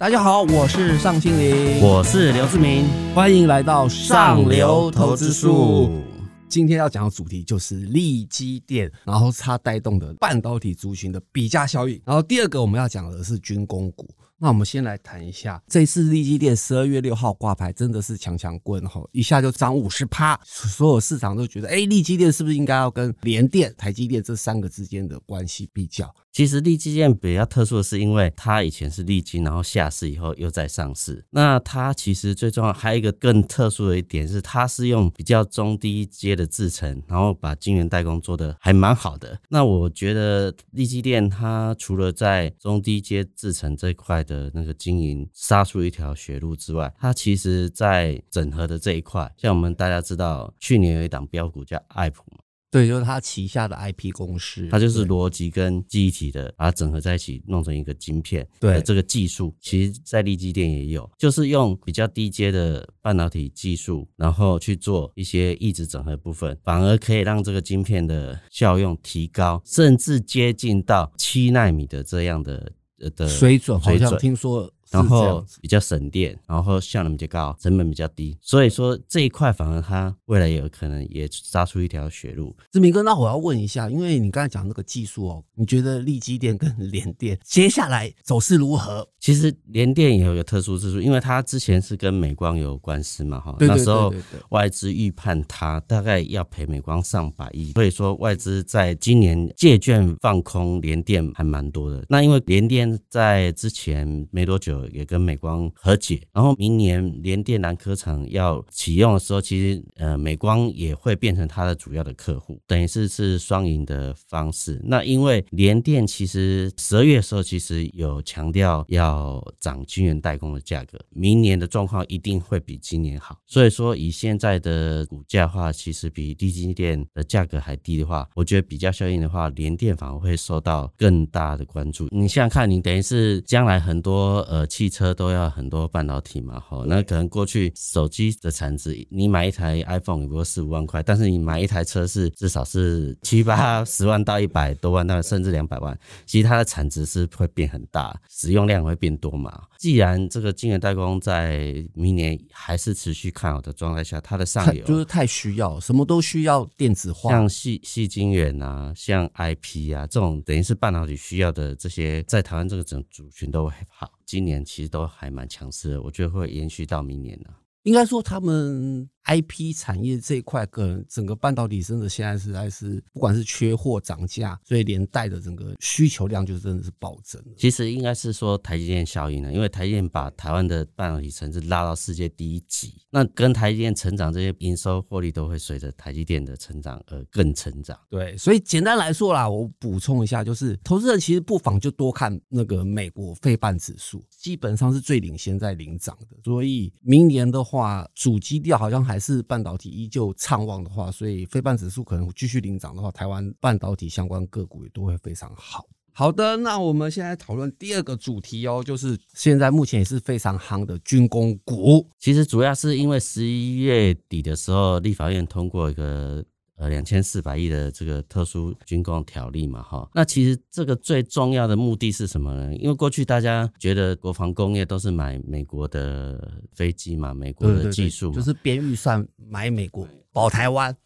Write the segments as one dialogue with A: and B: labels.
A: 大家好，我是尚青林，
B: 我是刘志明，
A: 欢迎来到上流投资术。今天要讲的主题就是利基电，然后它带动的半导体族群的比价效应。然后第二个我们要讲的是军工股。那我们先来谈一下，这次利基电十二月六号挂牌，真的是强强棍吼，一下就涨五十趴，所有市场都觉得，哎，利基电是不是应该要跟联电、台积电这三个之间的关系比较？
B: 其实利基电比较特殊的是，因为它以前是利基，然后下市以后又再上市。那它其实最重要还有一个更特殊的一点是，它是用比较中低阶的制程，然后把晶圆代工做得还蛮好的。那我觉得利基电它除了在中低阶制程这一块的那个经营杀出一条血路之外，它其实在整合的这一块，像我们大家知道，去年有一档标股叫爱普。
A: 对，就是他旗下的 IP 公司，
B: 它就是逻辑跟记忆体的，把它整合在一起，弄成一个晶片。对，这个技术其实在力基电也有，就是用比较低阶的半导体技术，然后去做一些抑制整合部分，反而可以让这个晶片的效用提高，甚至接近到七纳米的这样的的
A: 水准。好像听说。
B: 然后比较省电，然后效能比较高，成本比较低，所以说这一块反而它未来有可能也杀出一条血路。
A: 志明哥，那我要问一下，因为你刚才讲那个技术哦，你觉得立基电跟联电接下来走势如何？
B: 其实联电也有一个特殊之处，因为它之前是跟美光有官司嘛，哈，那时候外资预判它大概要赔美光上百亿，所以说外资在今年借券放空联电还蛮多的。那因为联电在之前没多久。也跟美光和解，然后明年联电南科厂要启用的时候，其实呃美光也会变成它的主要的客户，等于是是双赢的方式。那因为联电其实十二月的时候其实有强调要涨晶圆代工的价格，明年的状况一定会比今年好。所以说以现在的股价的话，其实比低晶电的价格还低的话，我觉得比较效应的话，联电反而会受到更大的关注。你想想看，你等于是将来很多呃。汽车都要很多半导体嘛，哈，那可能过去手机的产值，你买一台 iPhone 也不过四五万块，但是你买一台车是至少是七八 十万到一百多万，那甚至两百万，其实它的产值是会变很大，使用量会变多嘛。既然这个晶圆代工在明年还是持续看好的状态下，它的上游
A: 就是太需要，什么都需要电子化，
B: 像细细晶圆啊，像 IP 啊这种等于是半导体需要的这些，在台湾这个整族群都会好。今年其实都还蛮强势的，我觉得会延续到明年呢。
A: 应该说他们。I P 产业这一块，跟整个半导体真的现在实在是，不管是缺货涨价，所以连带的整个需求量就真的是暴增。
B: 其实应该是说台积电效应呢，因为台积电把台湾的半导体城市拉到世界第一级，那跟台积电成长这些营收获利都会随着台积电的成长而更成长。
A: 对，所以简单来说啦，我补充一下，就是投资人其实不妨就多看那个美国费半指数，基本上是最领先在领涨的。所以明年的话，主基调好像还是半导体依旧畅旺的话，所以非半指数可能继续领涨的话，台湾半导体相关个股也都会非常好。好的，那我们现在讨论第二个主题哦，就是现在目前也是非常夯的军工股。
B: 其实主要是因为十一月底的时候，立法院通过一个。呃，两千四百亿的这个特殊军工条例嘛，哈，那其实这个最重要的目的是什么呢？因为过去大家觉得国防工业都是买美国的飞机嘛，美国的技术，
A: 就是编预算买美国保台湾。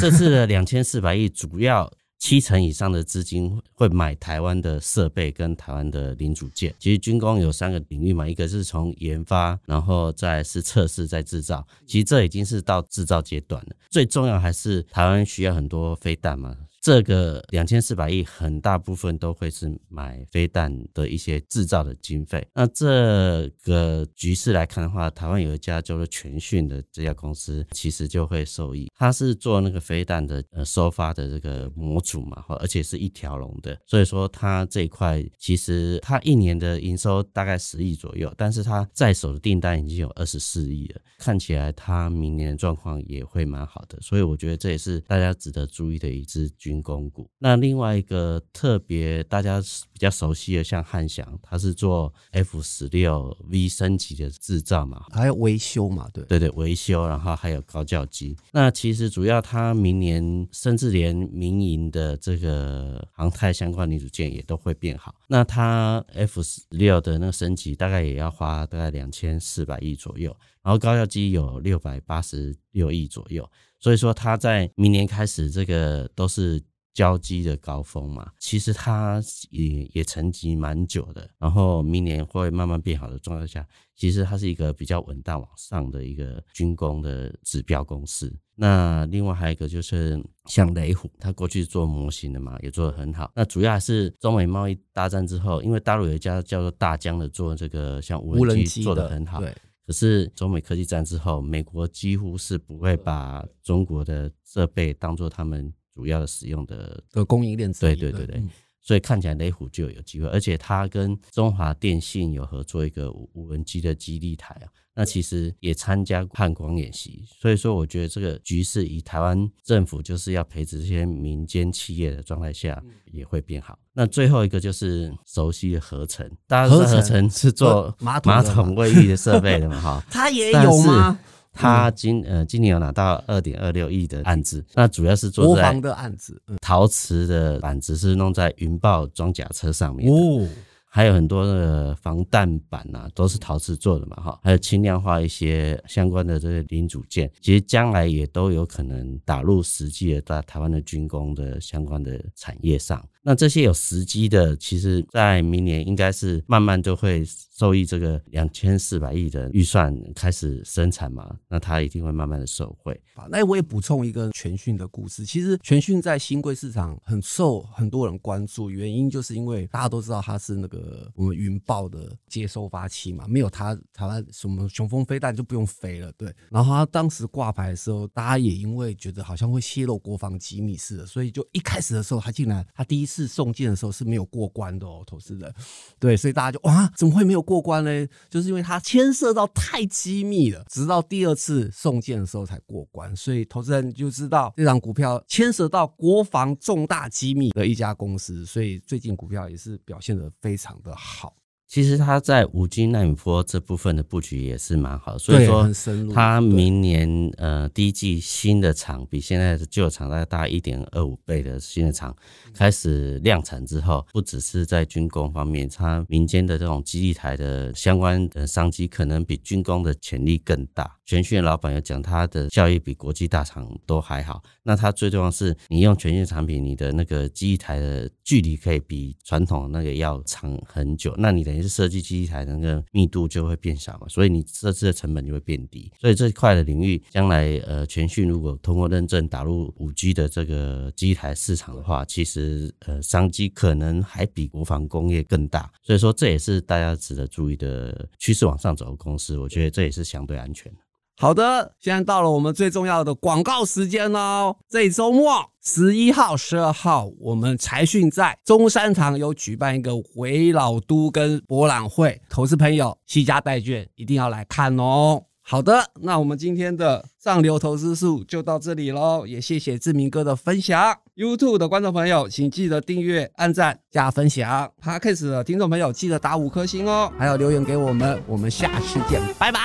B: 这次的两千四百亿主要。七成以上的资金会买台湾的设备跟台湾的零组件。其实军工有三个领域嘛，一个是从研发，然后再是测试，再制造。其实这已经是到制造阶段了。最重要还是台湾需要很多飞弹嘛。这个两千四百亿很大部分都会是买飞弹的一些制造的经费。那这个局势来看的话，台湾有一家叫做全讯的这家公司，其实就会受益。它是做那个飞弹的呃收发的这个模组嘛，而且是一条龙的。所以说它这一块其实它一年的营收大概十亿左右，但是它在手的订单已经有二十四亿了，看起来它明年的状况也会蛮好的。所以我觉得这也是大家值得注意的一支军军工股，那另外一个特别大家比较熟悉的，像汉翔，它是做 F 十六 V 升级的制造嘛，
A: 还有维修嘛，对
B: 对对，维修，然后还有高教机。那其实主要它明年甚至连民营的这个航太相关零组件也都会变好。那它 F 十六的那个升级大概也要花大概两千四百亿左右，然后高效机有六百八十六亿左右。所以说，它在明年开始，这个都是。交机的高峰嘛，其实它也也沉寂蛮久的，然后明年会慢慢变好的状态下，其实它是一个比较稳当往上的一个军工的指标公司。那另外还有一个就是像雷虎，它过去做模型的嘛，也做得很好。那主要还是中美贸易大战之后，因为大陆有一家叫做大疆的做这个像无人机做得很好，对。可是中美科技战之后，美国几乎是不会把中国的设备当做他们。主要的使用的
A: 的供应链，
B: 对对对对，所以看起来雷虎就有机会，而且它跟中华电信有合作一个无人机的基地台啊，那其实也参加汉光演习，所以说我觉得这个局势以台湾政府就是要培植这些民间企业的状态下也会变好。那最后一个就是熟悉的合成，大家知道合成是做马桶马桶卫浴的设备的嘛哈，
A: 它也有吗？
B: 他今呃今年有拿到二点二六亿的案子，那主要是做
A: 国防的案子，
B: 陶瓷的板子是弄在云豹装甲车上面哦。还有很多的防弹板呐、啊，都是陶瓷做的嘛，哈，还有轻量化一些相关的这些零组件，其实将来也都有可能打入实际的在台湾的军工的相关的产业上。那这些有时机的，其实在明年应该是慢慢就会受益这个两千四百亿的预算开始生产嘛，那它一定会慢慢的受惠。
A: 好，那我也补充一个全讯的故事，其实全讯在新贵市场很受很多人关注，原因就是因为大家都知道它是那个。我们云豹的接收发器嘛，没有它，台湾什么雄风飞弹就不用飞了，对。然后他当时挂牌的时候，大家也因为觉得好像会泄露国防机密似的，所以就一开始的时候，他竟然他第一次送件的时候是没有过关的哦，投资人，对，所以大家就哇，怎么会没有过关呢？就是因为它牵涉到太机密了，直到第二次送件的时候才过关，所以投资人就知道这张股票牵涉到国防重大机密的一家公司，所以最近股票也是表现得非常的好。
B: 其实它在五 G 纳米波这部分的布局也是蛮好，所以说它明年呃第一季新的厂比现在的旧厂大概大一点二五倍的新的厂开始量产之后，不只是在军工方面，它民间的这种基地台的相关的商机可能比军工的潜力更大。全讯老板有讲，它的效益比国际大厂都还好。那它最重要的是，你用全讯产品，你的那个基地台的距离可以比传统那个要长很久。那你等于是设计机台那个密度就会变小嘛，所以你设置的成本就会变低。所以这一块的领域，将来呃，全讯如果通过认证打入五 G 的这个机台市场的话，其实呃商机可能还比国防工业更大。所以说这也是大家值得注意的趋势往上走的公司。我觉得这也是相对安全的。
A: 好的，现在到了我们最重要的广告时间喽。这周末十一号、十二号，我们财讯在中山堂有举办一个回老都跟博览会，投资朋友携家带券一定要来看哦。好的，那我们今天的上流投资术就到这里喽，也谢谢志明哥的分享。YouTube 的观众朋友，请记得订阅、按赞、加分享。Podcast 的听众朋友，记得打五颗星哦，还有留言给我们，我们下次见，拜拜，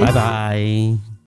B: 拜拜。